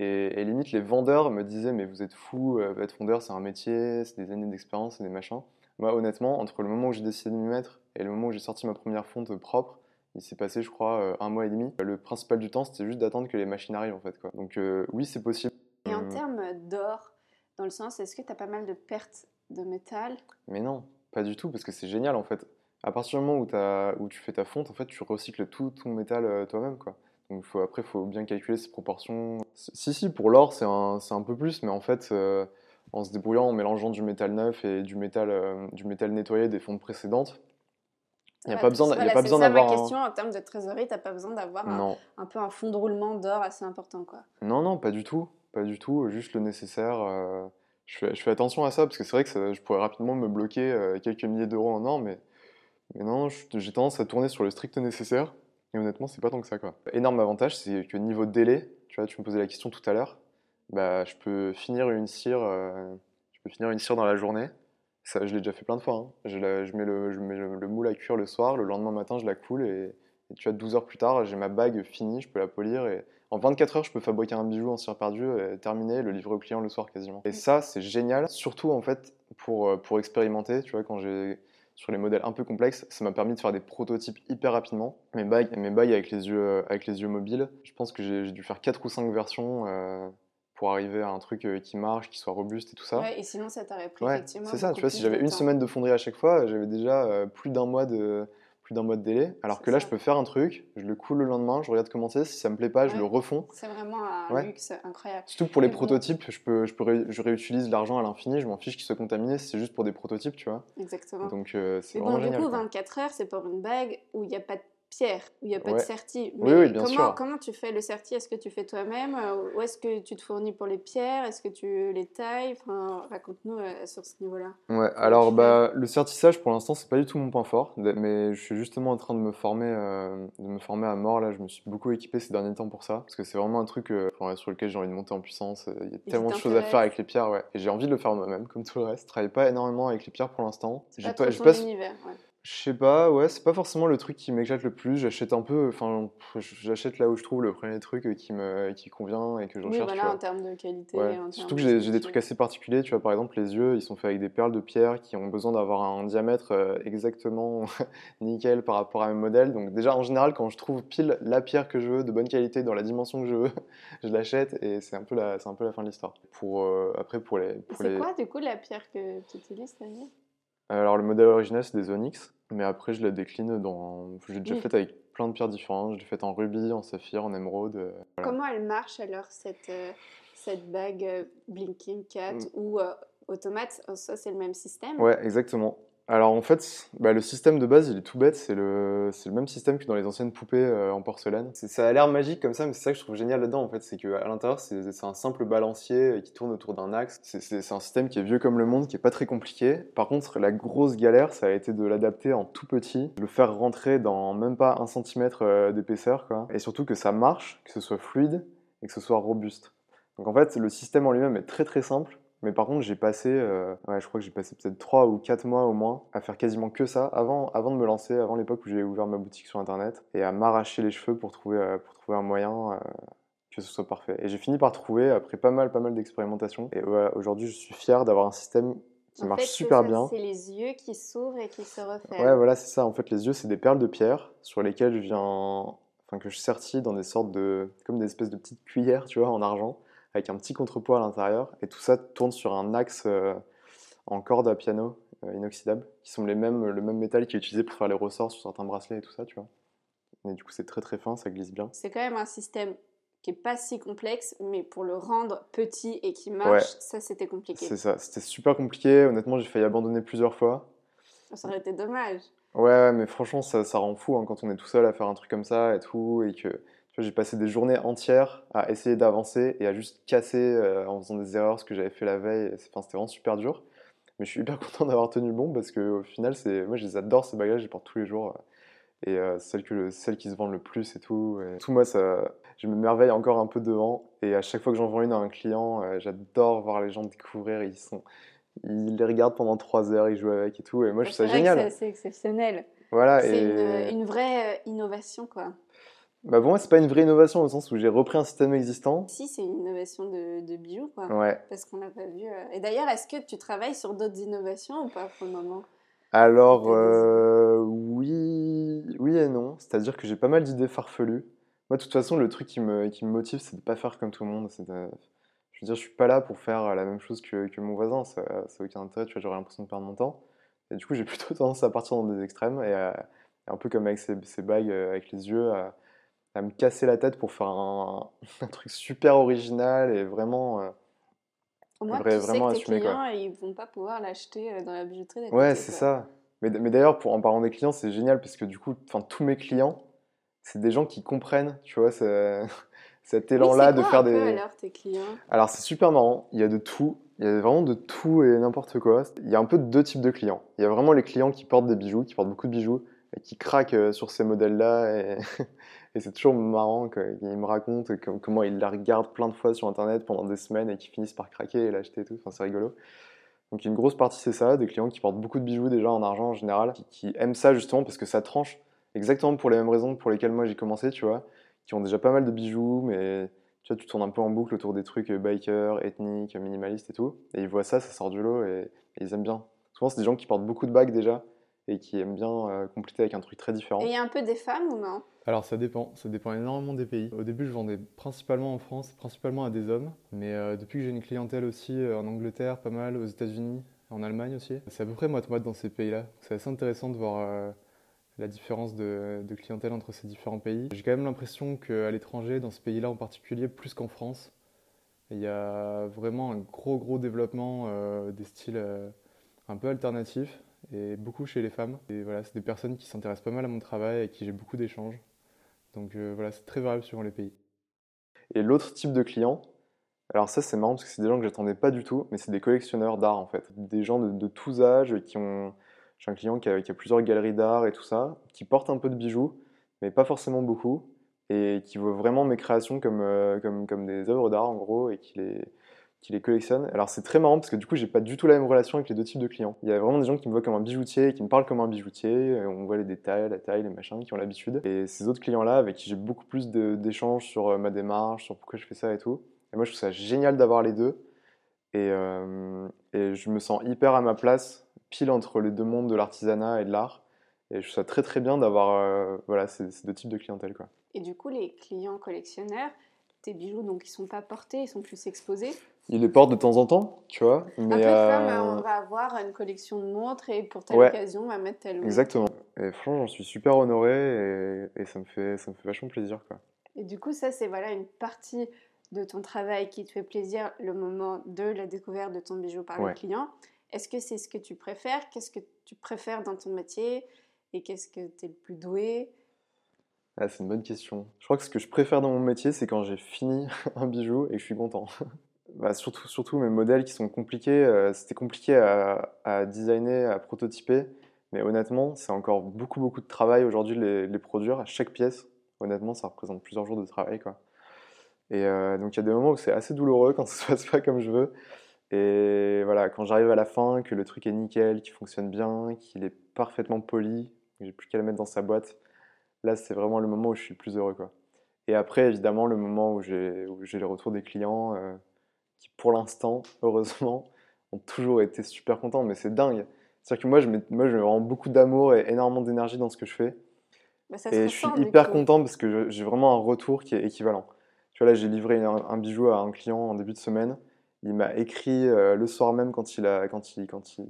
Speaker 2: Et, limite, les vendeurs me disaient Mais vous êtes fou, euh, être fondeur, c'est un métier, c'est des années d'expérience, c'est des machins. Moi, honnêtement, entre le moment où j'ai décidé de m'y mettre et le moment où j'ai sorti ma première fonte propre, il s'est passé, je crois, euh, un mois et demi. Le principal du temps, c'était juste d'attendre que les machines arrivent, en fait. Quoi. Donc, euh, oui, c'est possible.
Speaker 1: Et en termes d'or, dans le sens, est-ce que tu as pas mal de pertes de métal?
Speaker 2: Mais non, pas du tout, parce que c'est génial, en fait. À partir du moment où, as, où tu fais ta fonte, en fait, tu recycles tout ton métal toi-même, quoi. Donc faut, après, il faut bien calculer ses proportions. Si, si, pour l'or, c'est un, un, peu plus, mais en fait, euh, en se débrouillant, en mélangeant du métal neuf et du métal, euh, du métal nettoyé des fontes précédentes,
Speaker 1: il n'y a, pas besoin, besoin d'avoir. ma question en termes de trésorerie, tu n'as pas besoin d'avoir un, un, peu un fond de roulement d'or assez important. Quoi.
Speaker 2: Non, non, pas du tout. Pas du tout, juste le nécessaire. Euh, je, fais, je, fais, attention à ça parce que c'est vrai que je pourrais rapidement me bloquer quelques milliers d'euros en or, mais, mais non, j'ai tendance à tourner sur le strict nécessaire. Et honnêtement, c'est pas tant que ça. Quoi. Énorme avantage, c'est que niveau délai, tu vois, tu me posais la question tout à l'heure, bah, je peux finir une cire, euh, je peux finir une cire dans la journée. Ça, je l'ai déjà fait plein de fois. Hein. Je, je, mets, le, je mets le, moule à cuire le soir, le lendemain matin, je la coule et, tu as 12 heures plus tard, j'ai ma bague finie, je peux la polir et en 24 heures, je peux fabriquer un bijou en cire perdue, et terminer, le livrer au client le soir quasiment. Et ça, c'est génial, surtout en fait pour, euh, pour expérimenter. Tu vois, quand j'ai sur les modèles un peu complexes, ça m'a permis de faire des prototypes hyper rapidement. Mes bagues, mes bagues avec, les yeux, euh, avec les yeux mobiles, je pense que j'ai dû faire 4 ou 5 versions euh, pour arriver à un truc euh, qui marche, qui soit robuste et tout ça.
Speaker 1: Ouais, et sinon ça t'aurait pris effectivement.
Speaker 2: C'est ça, tu vois, si j'avais une semaine de fonderie à chaque fois, j'avais déjà plus d'un mois de, plus d'un mois de délai. Alors que là, je peux faire un truc, je le coule le lendemain, je regarde comment c'est, si ça me plaît pas, je le refonds.
Speaker 1: C'est vraiment un luxe incroyable.
Speaker 2: Surtout pour les prototypes, je, peux, je, peux je réutilise l'argent à l'infini, je m'en fiche qu'il soit contaminé, c'est juste pour des prototypes, tu vois.
Speaker 1: Exactement.
Speaker 2: Donc euh, c'est vraiment
Speaker 1: bon,
Speaker 2: génial.
Speaker 1: Du coup, 24 heures, c'est pour une bague où il n'y a pas de pierre, où il n'y a pas de
Speaker 2: Ouais. Oui,
Speaker 1: Mais
Speaker 2: oui, bien
Speaker 1: comment,
Speaker 2: sûr.
Speaker 1: comment tu fais le sertie Est-ce que tu fais toi-même euh, Ou est-ce que tu te fournis pour les pierres? Est-ce que tu les tailles? Enfin, Raconte-nous euh, sur ce niveau-là.
Speaker 2: Ouais, alors bah, le certissage pour l'instant c'est pas du tout mon point fort, mais je suis justement en train de me former, euh, de me former à mort là. Je me suis beaucoup équipé ces derniers temps pour ça, parce que c'est vraiment un truc euh, sur lequel j'ai envie de monter en puissance. Il y a tellement de choses à faire avec les pierres, ouais. Et j'ai envie de le faire moi-même, comme tout le reste. Je travaille pas énormément avec les pierres pour l'instant.
Speaker 1: C'est
Speaker 2: J'ai
Speaker 1: pas ton univers. ouais.
Speaker 2: Je sais pas, ouais, c'est pas forcément le truc qui m'éclate le plus. J'achète un peu, enfin, j'achète là où je trouve le premier truc euh, qui me, qui convient et que je
Speaker 1: Oui,
Speaker 2: recherche.
Speaker 1: voilà, en termes de qualité.
Speaker 2: Ouais.
Speaker 1: en
Speaker 2: Surtout que j'ai j'ai des trucs assez particuliers, tu vois, par exemple, les yeux, ils sont faits avec des perles de pierre qui ont besoin d'avoir un diamètre euh, exactement nickel par rapport à mes modèles. Donc déjà, en général, quand je trouve pile la pierre que je veux, de bonne qualité, dans la dimension que je veux, je l'achète et c'est un peu la, c'est un peu la fin de l'histoire. Pour, euh, après, pour les... Pour
Speaker 1: C'est
Speaker 2: les...
Speaker 1: quoi, du coup, la pierre que tu utilises, Daniel?
Speaker 2: Alors, le modèle original, c'est des onyx, mais après, je la décline dans... J'ai déjà
Speaker 1: Oui.
Speaker 2: fait avec plein de pierres différentes. Je l'ai fait en rubis, en saphir, en émeraude. euh, Voilà.
Speaker 1: Comment elle marche alors, cette, euh, cette bague euh, Blinking Cat
Speaker 2: Mm.
Speaker 1: ou Automate? Oh, Ça, c'est le même système
Speaker 2: Ouais, exactement. Alors en fait, bah, le système de base, il est tout bête. C'est le, même système que dans les anciennes poupées euh, en porcelaine. Ça a l'air magique comme ça, mais c'est ça que je trouve génial là-dedans en fait. C'est qu'à l'intérieur, c'est un simple balancier euh, qui tourne autour d'un axe. C'est- C'est c'est un système qui est vieux comme le monde, qui est pas très compliqué. Par contre, la grosse galère, ça a été de l'adapter en tout petit, de le faire rentrer dans même pas un centimètre euh, d'épaisseur, quoi. Et surtout que ça marche, que ce soit fluide et que ce soit robuste. Donc en fait, le système en lui-même est très très simple. Mais par contre, j'ai passé, euh, ouais, je crois que j'ai passé peut-être 3 ou 4 mois au moins à faire quasiment que ça avant, avant de me lancer, avant l'époque où j'ai ouvert ma boutique sur internet, et à m'arracher les cheveux pour trouver, euh, pour trouver un moyen euh, que ce soit parfait. Et j'ai fini par trouver après pas mal, pas mal d'expérimentations. Et aujourd'hui, je suis fier d'avoir un système qui
Speaker 1: En
Speaker 2: marche
Speaker 1: fait,
Speaker 2: super
Speaker 1: ça,
Speaker 2: bien.
Speaker 1: C'est les yeux qui s'ouvrent et qui se referment.
Speaker 2: Ouais, voilà, c'est ça. En fait, les yeux, c'est des perles de pierre sur lesquelles je viens, enfin, que je sertis dans des sortes de, comme des espèces de petites cuillères, tu vois, en argent, avec un petit contrepoids à l'intérieur. Et tout ça tourne sur un axe euh, en corde à piano euh, inoxydable, qui sont les mêmes, le même métal qui est utilisé pour faire les ressorts sur certains bracelets et tout ça, tu vois. Et du coup, c'est très très fin, ça glisse bien.
Speaker 1: C'est quand même un système qui est pas si complexe, mais pour le rendre petit et qui marche,
Speaker 2: Ouais.
Speaker 1: ça c'était compliqué.
Speaker 2: C'est ça. C'était super compliqué. Honnêtement, j'ai failli abandonner plusieurs fois.
Speaker 1: Ça aurait été dommage.
Speaker 2: Ouais, mais franchement, ça, ça rend fou hein, quand on est tout seul à faire un truc comme ça et tout, et que j'ai passé des journées entières à essayer d'avancer et à juste casser euh, en faisant des erreurs ce que j'avais fait la veille. Enfin, c'était vraiment super dur. Mais je suis hyper content d'avoir tenu bon parce que au final, moi, je les adore ces bagages, je les porte tous les jours. euh, Et euh, celles, que, celles qui se vendent le plus et tout. Et tout, moi, ça, je me merveille encore un peu devant. Et à chaque fois que j'en vends une à un client, euh, j'adore voir les gens découvrir. Ils sont, ils les regardent pendant trois heures, ils jouent avec et tout. Et moi, je trouve ça génial.
Speaker 1: c'est exceptionnel.
Speaker 2: Voilà,
Speaker 1: C'est
Speaker 2: et...
Speaker 1: une, une vraie innovation, quoi.
Speaker 2: Bah pour moi, c'est pas une vraie innovation au sens où j'ai repris un système existant.
Speaker 1: Si, c'est une innovation de, de bijoux, quoi.
Speaker 2: Ouais.
Speaker 1: Parce qu'on l'a pas vu. euh. Et d'ailleurs, est-ce que tu travailles sur d'autres innovations ou pas pour le moment?
Speaker 2: Alors, euh, oui, oui et non. C'est-à-dire que j'ai pas mal d'idées farfelues. Moi, de toute façon, le truc qui me, qui me motive, c'est de pas faire comme tout le monde. De- Je veux dire, je suis pas là pour faire la même chose que, que mon voisin. Ça n'a aucun intérêt, tu vois, j'aurais l'impression de perdre mon temps. Et du coup, j'ai plutôt tendance à partir dans des extrêmes et à- un peu comme avec ces, ces bagues euh, avec les yeux, à, à me casser la tête pour faire un, un truc super original et vraiment. euh,
Speaker 1: Au moins,
Speaker 2: Vrai-
Speaker 1: tu sais
Speaker 2: vraiment
Speaker 1: que tes
Speaker 2: assumer, quoi.
Speaker 1: clients, ils vont pas pouvoir l'acheter euh, dans la bijouterie
Speaker 2: Ouais, c'est ça. Mais, mais d'ailleurs, en parlant des clients, c'est génial parce que du coup, enfin, tous mes clients, c'est des gens qui comprennent, tu vois, ce- cet élan-là de faire
Speaker 1: un peu,
Speaker 2: des.
Speaker 1: alors, tes clients?
Speaker 2: Alors, c'est super marrant. Il y a de tout. Il y a vraiment de tout et n'importe quoi. Il y a un peu deux types de clients. Il y a vraiment les clients qui portent des bijoux, qui portent beaucoup de bijoux et qui craquent euh, sur ces modèles-là. Et, et c'est toujours marrant qu'ils me racontent que- comment ils la regardent plein de fois sur Internet pendant des semaines et qui finissent par craquer et l'acheter et tout. Enfin, c'est rigolo. Donc une grosse partie c'est ça, des clients qui portent beaucoup de bijoux déjà en argent en général, qui, aiment ça justement parce que ça tranche exactement pour les mêmes raisons pour lesquelles moi j'ai commencé, tu vois, qui ont déjà pas mal de bijoux, mais tu vois, tu tournes un peu en boucle autour des trucs euh, biker, ethniques, minimalistes et tout, et ils voient ça, ça sort du lot et, et ils aiment bien. Souvent c'est des gens qui portent beaucoup de bagues déjà et qui aiment bien euh, compléter avec un truc très différent.
Speaker 1: Et il y a un peu des femmes ou non?
Speaker 3: Alors ça dépend, ça dépend énormément des pays. Au début je vendais principalement en France, principalement à des hommes, mais euh, depuis que j'ai une clientèle aussi euh, en Angleterre, pas mal, aux États-Unis, en Allemagne aussi, c'est à peu près moite-moite dans ces pays-là. C'est assez intéressant de voir euh, la différence de, clientèle entre ces différents pays. J'ai quand même l'impression qu'à l'étranger, dans ces pays-là en particulier, plus qu'en France, il y a vraiment un gros gros développement des styles un peu alternatifs. et beaucoup chez les femmes. Et voilà, c'est des personnes qui s'intéressent pas mal à mon travail et qui j'ai beaucoup d'échanges. Donc euh, voilà, c'est très variable suivant les pays.
Speaker 2: Et l'autre type de client, alors ça c'est marrant parce que c'est des gens que j'attendais pas du tout, mais c'est des collectionneurs d'art en fait. Des gens de, tous âges qui ont... J'ai un client qui a, plusieurs galeries d'art et tout ça, qui porte un peu de bijoux, mais pas forcément beaucoup, et qui voit vraiment mes créations comme, euh, comme, comme des œuvres d'art en gros, et qui les, qui les collectionne. Alors c'est très marrant parce que du coup j'ai pas du tout la même relation avec les deux types de clients. Il y a vraiment des gens qui me voient comme un bijoutier, qui me parlent comme un bijoutier, on voit les détails, la taille, les machins, qui ont l'habitude. Et ces autres clients-là avec qui j'ai beaucoup plus d'échanges sur euh, ma démarche, sur pourquoi je fais ça et tout. Et moi je trouve ça génial d'avoir les deux. Et, euh, et, je me sens hyper à ma place, pile entre les deux mondes de l'artisanat et de l'art. Et je trouve ça très très bien d'avoir euh, voilà, ces, ces, deux types de clientèle. Quoi.
Speaker 1: Et du coup les clients collectionneurs, tes bijoux donc ils sont pas portés, ils sont plus exposés
Speaker 2: il les porte de temps en temps, tu vois.
Speaker 1: Mais un peu comme euh, on va avoir une collection de montres et pour telle occasion, on va mettre telle montre.
Speaker 2: Exactement. Et franchement, j'en suis super honoré et, ça, me fait, ça me fait vachement plaisir. Quoi.
Speaker 1: Et du coup, ça, c'est voilà, une partie de ton travail qui te fait plaisir, le moment de la découverte de ton bijou par le client. Est-ce que c'est ce que tu préfères? Qu'est-ce que tu préfères dans ton métier? Et qu'est-ce que tu es le plus doué?
Speaker 2: Ah, C'est une bonne question. Je crois que ce que je préfère dans mon métier, c'est quand j'ai fini un bijou et que je suis content. bah, surtout, surtout mes modèles qui sont compliqués. Euh, c'était compliqué à, designer, à prototyper. Mais honnêtement, c'est encore beaucoup, beaucoup de travail aujourd'hui de les, produire. À chaque pièce, honnêtement, ça représente plusieurs jours de travail. Quoi. Et euh, donc, il y a des moments où c'est assez douloureux quand ça se passe pas comme je veux. Et voilà, quand j'arrive à la fin, que le truc est nickel, qu'il fonctionne bien, qu'il est parfaitement poli, que j'ai plus qu'à le mettre dans sa boîte, là, c'est vraiment le moment où je suis le plus heureux. Quoi. Et après, évidemment, le moment où j'ai les retours des clients. Euh, qui pour l'instant, heureusement, ont toujours été super contents. Mais c'est dingue. C'est-à-dire que moi, je mets, moi, je mets vraiment beaucoup d'amour et énormément d'énergie dans ce que je fais. Et je suis hyper content parce que j'ai vraiment un retour qui est équivalent. Tu vois, là, j'ai livré un, bijou à un client en début de semaine. Il m'a écrit euh, le soir même quand il a, quand il, quand il,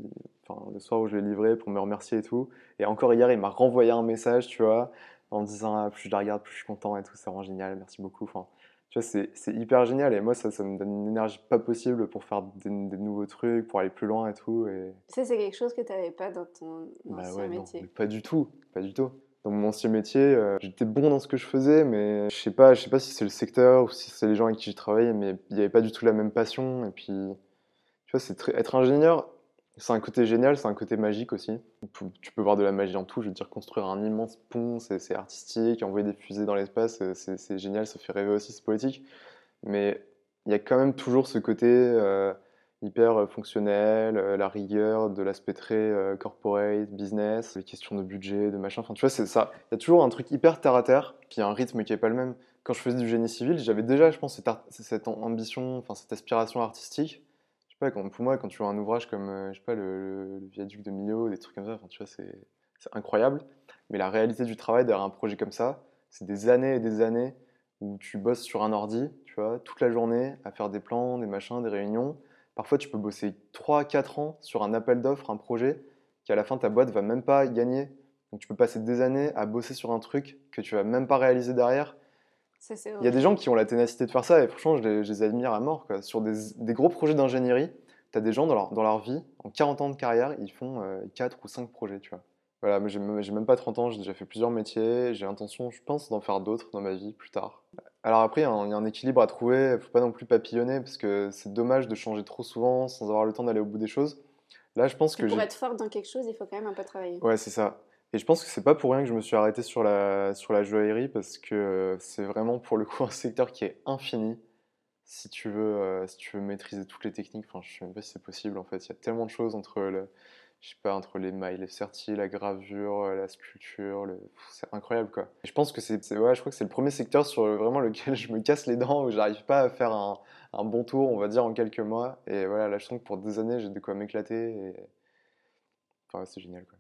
Speaker 2: enfin, le soir où je l'ai livré pour me remercier et tout. Et encore hier, il m'a renvoyé un message, tu vois, en me disant ah, plus je la regarde, plus je suis content et tout. C'est vraiment génial, merci beaucoup. Enfin, tu vois, c'est hyper génial. Et moi, ça, ça me donne une énergie pas possible pour faire des, nouveaux trucs, pour aller plus loin et tout. Et...
Speaker 1: Ça, c'est quelque chose que tu n'avais pas dans ton bah ancien métier.
Speaker 2: pas du tout, pas du tout. Dans mon ancien métier, euh, j'étais bon dans ce que je faisais, mais je sais pas, je sais pas si c'est le secteur ou si c'est les gens avec qui j'ai travaillé, mais il n'y avait pas du tout la même passion. Et puis, tu vois, c'est être ingénieur, c'est un côté génial, c'est un côté magique aussi. Tu peux voir de la magie en tout. Je veux dire, construire un immense pont, c'est artistique. Envoyer des fusées dans l'espace, c'est génial, ça fait rêver aussi, c'est poétique. Mais il y a quand même toujours ce côté euh, hyper fonctionnel, euh, la rigueur de l'aspect très euh, corporate, business, les questions de budget, de machin. Enfin, tu vois, c'est ça. Il y a toujours un truc hyper terre à terre, puis un rythme qui est pas le même. Quand je faisais du génie civil, j'avais déjà, je pense, cette, cette ambition, enfin cette aspiration artistique pour moi, quand tu vois un ouvrage comme, euh, je sais pas, le, viaduc de Millau, des trucs comme ça, tu vois, c'est incroyable. Mais la réalité du travail derrière un projet comme ça, c'est des années et des années où tu bosses sur un ordi, tu vois, toute la journée à faire des plans, des machins, des réunions. Parfois, tu peux bosser 3-4 ans sur un appel d'offres, un projet, qui à la fin, ta boîte va même pas gagner. Donc, tu peux passer des années à bosser sur un truc que tu vas même pas réaliser derrière il y a des gens qui ont la ténacité de faire ça et franchement, je les, admire à mort. Sur des, gros projets d'ingénierie, tu as des gens dans leur, dans leur, vie, en 40 ans de carrière, ils font 4 euh, ou 5 projets, tu vois. Voilà, mais j'ai même pas 30 ans, j'ai déjà fait plusieurs métiers, j'ai l'intention, je pense, d'en faire d'autres dans ma vie plus tard. Alors après, il y, a un équilibre à trouver, il faut pas non plus papillonner parce que c'est dommage de changer trop souvent sans avoir le temps d'aller au bout des choses. Là, je pense que
Speaker 1: pour être fort dans quelque chose, il faut quand même un peu travailler.
Speaker 2: Ouais, c'est ça. Et je pense que c'est pas pour rien que je me suis arrêté sur la, sur la joaillerie parce que c'est vraiment pour le coup un secteur qui est infini. Si tu veux, euh, si tu veux maîtriser toutes les techniques, enfin, je sais même pas si c'est possible en fait. Il y a tellement de choses entre le, je sais pas, entre les mailles, les sertis, la gravure, euh, la sculpture, le... c'est incroyable quoi. je pense que c'est, ouais, je crois que c'est le premier secteur sur vraiment lequel je me casse les dents où j'arrive pas à faire un, un, bon tour, on va dire en quelques mois. Et voilà, là je sens que pour des années j'ai de quoi m'éclater et enfin, c'est génial quoi.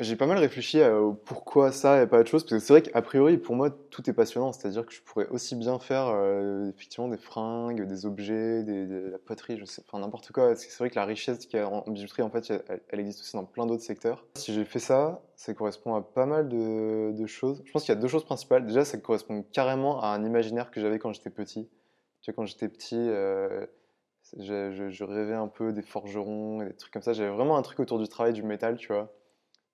Speaker 2: J'ai pas mal réfléchi à pourquoi ça et pas autre chose, parce que c'est vrai qu'a priori, pour moi, tout est passionnant. C'est-à-dire que je pourrais aussi bien faire euh, effectivement des fringues, des objets, de la poterie, enfin n'importe quoi. C'est vrai que la richesse qu'il y a en bijouterie, en fait, elle, existe aussi dans plein d'autres secteurs. Si j'ai fait ça, ça correspond à pas mal de, choses. Je pense qu'il y a deux choses principales. Déjà, ça correspond carrément à un imaginaire que j'avais quand j'étais petit. Tu vois, quand j'étais petit, euh, je- je rêvais un peu des forgerons et des trucs comme ça. J'avais vraiment un truc autour du travail du métal, tu vois.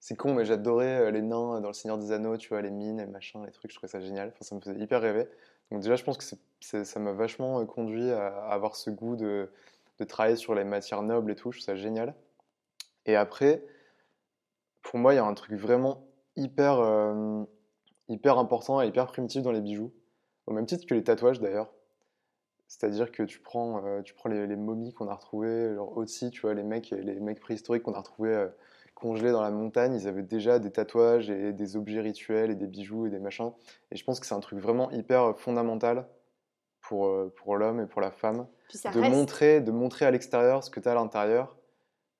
Speaker 2: C'est con, mais j'adorais euh, les nains dans Le Seigneur des Anneaux, tu vois, les mines, les machins, les trucs, je trouvais ça génial. Enfin, ça me faisait hyper rêver. Donc déjà, je pense que ça m'a vachement euh, conduit à, avoir ce goût de, de travailler sur les matières nobles et tout, je trouve ça génial. Et après, pour moi, il y a un truc vraiment hyper, euh, hyper important et hyper primitif dans les bijoux, au même titre que les tatouages d'ailleurs. C'est-à-dire que tu prends, tu prends les, momies qu'on a retrouvées, genre aussi, tu vois, les mecs, les mecs préhistoriques qu'on a retrouvés congelés dans la montagne, ils avaient déjà des tatouages et des objets rituels et des bijoux et des machins. Et je pense que c'est un truc vraiment hyper fondamental pour, euh, pour l'homme et pour la femme de
Speaker 1: reste.
Speaker 2: montrer, de montrer à l'extérieur ce que tu as à l'intérieur,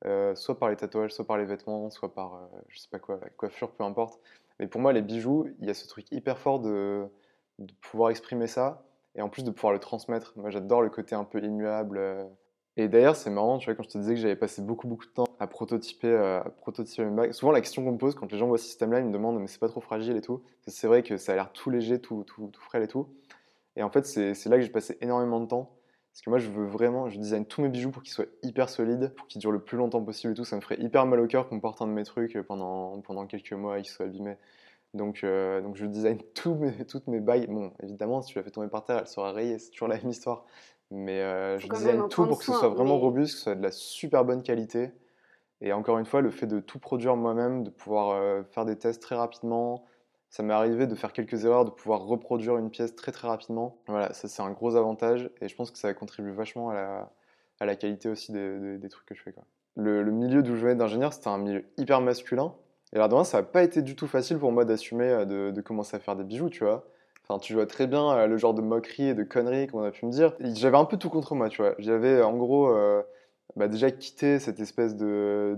Speaker 2: euh, soit par les tatouages, soit par les vêtements, soit par, euh, je sais pas quoi, la coiffure, peu importe. Mais pour moi, les bijoux, il y a ce truc hyper fort de, de pouvoir exprimer ça, et en plus de pouvoir le transmettre. Moi, j'adore le côté un peu immuable. Euh. Et d'ailleurs, c'est marrant, tu vois, quand je te disais que j'avais passé beaucoup, beaucoup de temps à prototyper, euh, à prototyper mes bagues, souvent la question qu'on me pose quand les gens voient ce système-là, ils me demandent, mais c'est pas trop fragile et tout? C'est vrai que ça a l'air tout léger, tout, tout, tout frêle et tout. Et en fait, c'est là que j'ai passé énormément de temps. Parce que moi, je veux vraiment, je design tous mes bijoux pour qu'ils soient hyper solides, pour qu'ils durent le plus longtemps possible et tout. Ça me ferait hyper mal au cœur qu'on porte un de mes trucs pendant, pendant quelques mois et qu'ils soient abîmés. Donc, euh, donc je design tous mes, toutes mes bagues. Bon, évidemment, si tu la fais tomber par terre, elle sera rayée, c'est toujours la même histoire. Mais euh, je design tout pour que ce soit vraiment
Speaker 1: mais-
Speaker 2: robuste, que ce soit de la super bonne qualité. Et encore une fois, le fait de tout produire moi-même, de pouvoir euh, faire des tests très rapidement, ça m'est arrivé de faire quelques erreurs, de pouvoir reproduire une pièce très très rapidement. Voilà, ça c'est un gros avantage et je pense que ça contribue vachement à la, à la qualité aussi des, des- des trucs que je fais. Quoi. Le, le milieu d'où je venais d'ingénieur, c'était un milieu hyper masculin. Et là, dedans ça n'a pas été du tout facile pour moi d'assumer euh, de, de commencer à faire des bijoux, tu vois. Enfin, tu vois très bien euh, le genre de moquerie et de conneries qu'on a pu me dire. J'avais un peu tout contre moi, tu vois. J'avais en gros euh, bah, déjà quitté cette espèce de,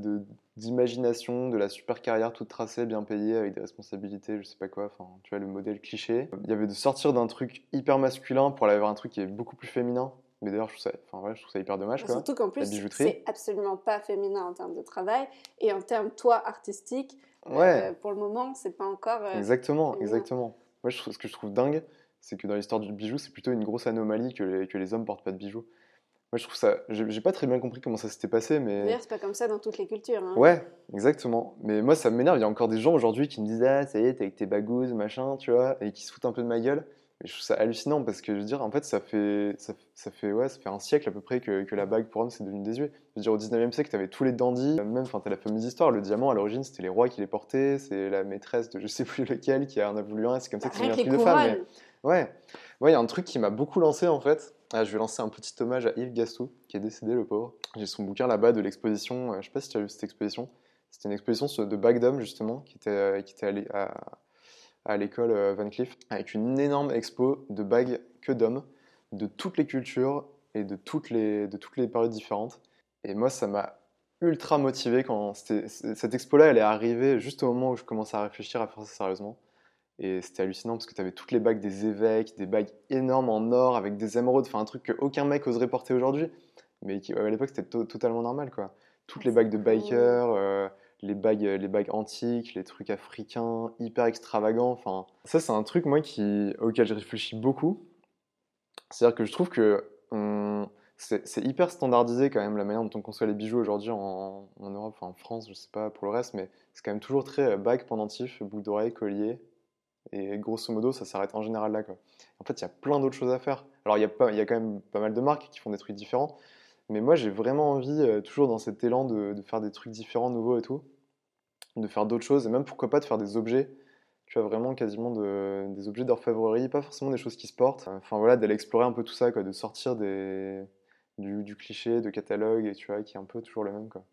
Speaker 2: d'imagination de la super carrière toute tracée, bien payée, avec des responsabilités, je sais pas quoi. Enfin, tu vois, le modèle cliché. Il y avait de sortir d'un truc hyper masculin pour aller vers un truc qui est beaucoup plus féminin. Mais d'ailleurs, je trouve ça, enfin, ouais, je trouve ça hyper dommage, quoi.
Speaker 1: Surtout qu'en plus, c'est absolument pas féminin en termes de travail et en termes, toi, artistique,
Speaker 2: Ouais.
Speaker 1: euh, pour le moment, c'est pas encore. euh,
Speaker 2: Exactement,
Speaker 1: féminin.
Speaker 2: exactement. Moi, je trouve, ce que je trouve dingue, c'est que dans l'histoire du bijou, c'est plutôt une grosse anomalie que les, que les hommes portent pas de bijoux. Moi, je trouve ça. J'ai j'ai pas très bien compris comment ça s'était passé, mais.
Speaker 1: D'ailleurs, c'est pas comme ça dans toutes les cultures. hein.
Speaker 2: Ouais, exactement. Mais moi, ça m'énerve. Il y a encore des gens aujourd'hui qui me disent Ah, ça y est, t'es avec tes bagouses, machin, tu vois, et qui se foutent un peu de ma gueule. Je trouve ça hallucinant parce que je veux dire, en fait, ça fait, ça, ça fait, ouais, ça fait un siècle à peu près que, que la bague pour homme c'est devenu désuet. Je veux dire, au 19e siècle, t'avais tous les dandys, même, enfin, t'as la fameuse histoire. Le diamant, à l'origine, c'était les rois qui les portaient, c'est la maîtresse de je sais plus lequel qui en a voulu un, c'est comme ça que c'est devenu un truc de femme. mais-. Ouais, ouais, il y a un truc qui m'a beaucoup lancé en fait. Ah, je vais lancer un petit hommage à Yves Gastou, qui est décédé, le pauvre. J'ai son bouquin là-bas de l'exposition. euh, Je sais pas si tu as vu cette exposition. C'était une exposition de bagues d'hommes justement, qui était, euh, qui était allée à, à l'école euh, Van Cleef, avec une énorme expo de bagues que d'hommes, de toutes les cultures et de toutes les, de toutes les périodes différentes. Et moi, ça m'a ultra motivé quand cette expo-là, elle est arrivée juste au moment où je commençais à réfléchir à faire ça sérieusement. Et c'était hallucinant parce que tu avais toutes les bagues des évêques, des bagues énormes en or avec des émeraudes, enfin un truc qu'aucun mec oserait porter aujourd'hui, mais qui à l'époque c'était to- totalement normal quoi. Toutes les bagues de bikers, euh, les bagues, les bagues antiques, les trucs africains hyper extravagants, enfin ça c'est un truc moi qui auquel je réfléchis beaucoup. C'est-à-dire que je trouve que on- c'est hyper standardisé quand même la manière dont on conçoit les bijoux aujourd'hui en, Europe, enfin en France, je sais pas pour le reste, mais c'est quand même toujours très euh, bague, pendentif, boucle d'oreille, collier. Et grosso modo, ça s'arrête en général là. En fait, il y a plein d'autres choses à faire. Alors, il y, a y a quand même pas mal de marques qui font des trucs différents. Mais moi, j'ai vraiment envie, euh, toujours dans cet élan de faire des trucs différents, nouveaux et tout, de faire d'autres choses. Et même, pourquoi pas, de faire des objets. Tu vois, vraiment quasiment de- des objets d'orfèvrerie, pas forcément des choses qui se portent. Enfin, voilà, d'aller explorer un peu tout ça, quoi, de sortir des, du, du cliché, de catalogue, et tu vois, qui est un peu toujours le même, quoi.